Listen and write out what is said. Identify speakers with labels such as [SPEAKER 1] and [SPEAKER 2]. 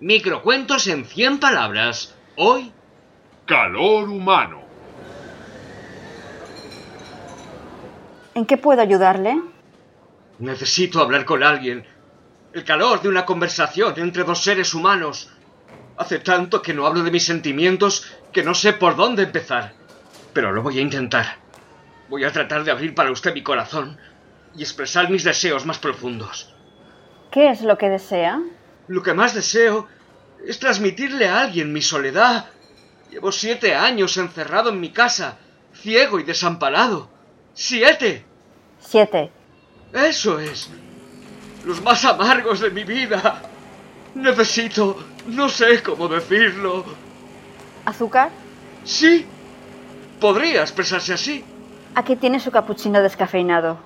[SPEAKER 1] Microcuentos en 100 palabras. Hoy...
[SPEAKER 2] Calor humano.
[SPEAKER 3] ¿En qué puedo ayudarle?
[SPEAKER 1] Necesito hablar con alguien. El calor de una conversación entre dos seres humanos. Hace tanto que no hablo de mis sentimientos que no sé por dónde empezar. Pero lo voy a intentar. Voy a tratar de abrir para usted mi corazón y expresar mis deseos más profundos.
[SPEAKER 3] ¿Qué es lo que desea?
[SPEAKER 1] Lo que más deseo es transmitirle a alguien mi soledad. Llevo siete años encerrado en mi casa, ciego y desamparado. ¡Siete!
[SPEAKER 3] Siete.
[SPEAKER 1] Eso es. Los más amargos de mi vida. Necesito... no sé cómo decirlo.
[SPEAKER 3] ¿Azúcar?
[SPEAKER 1] Sí. Podría expresarse así.
[SPEAKER 3] Aquí tiene su capuchino descafeinado.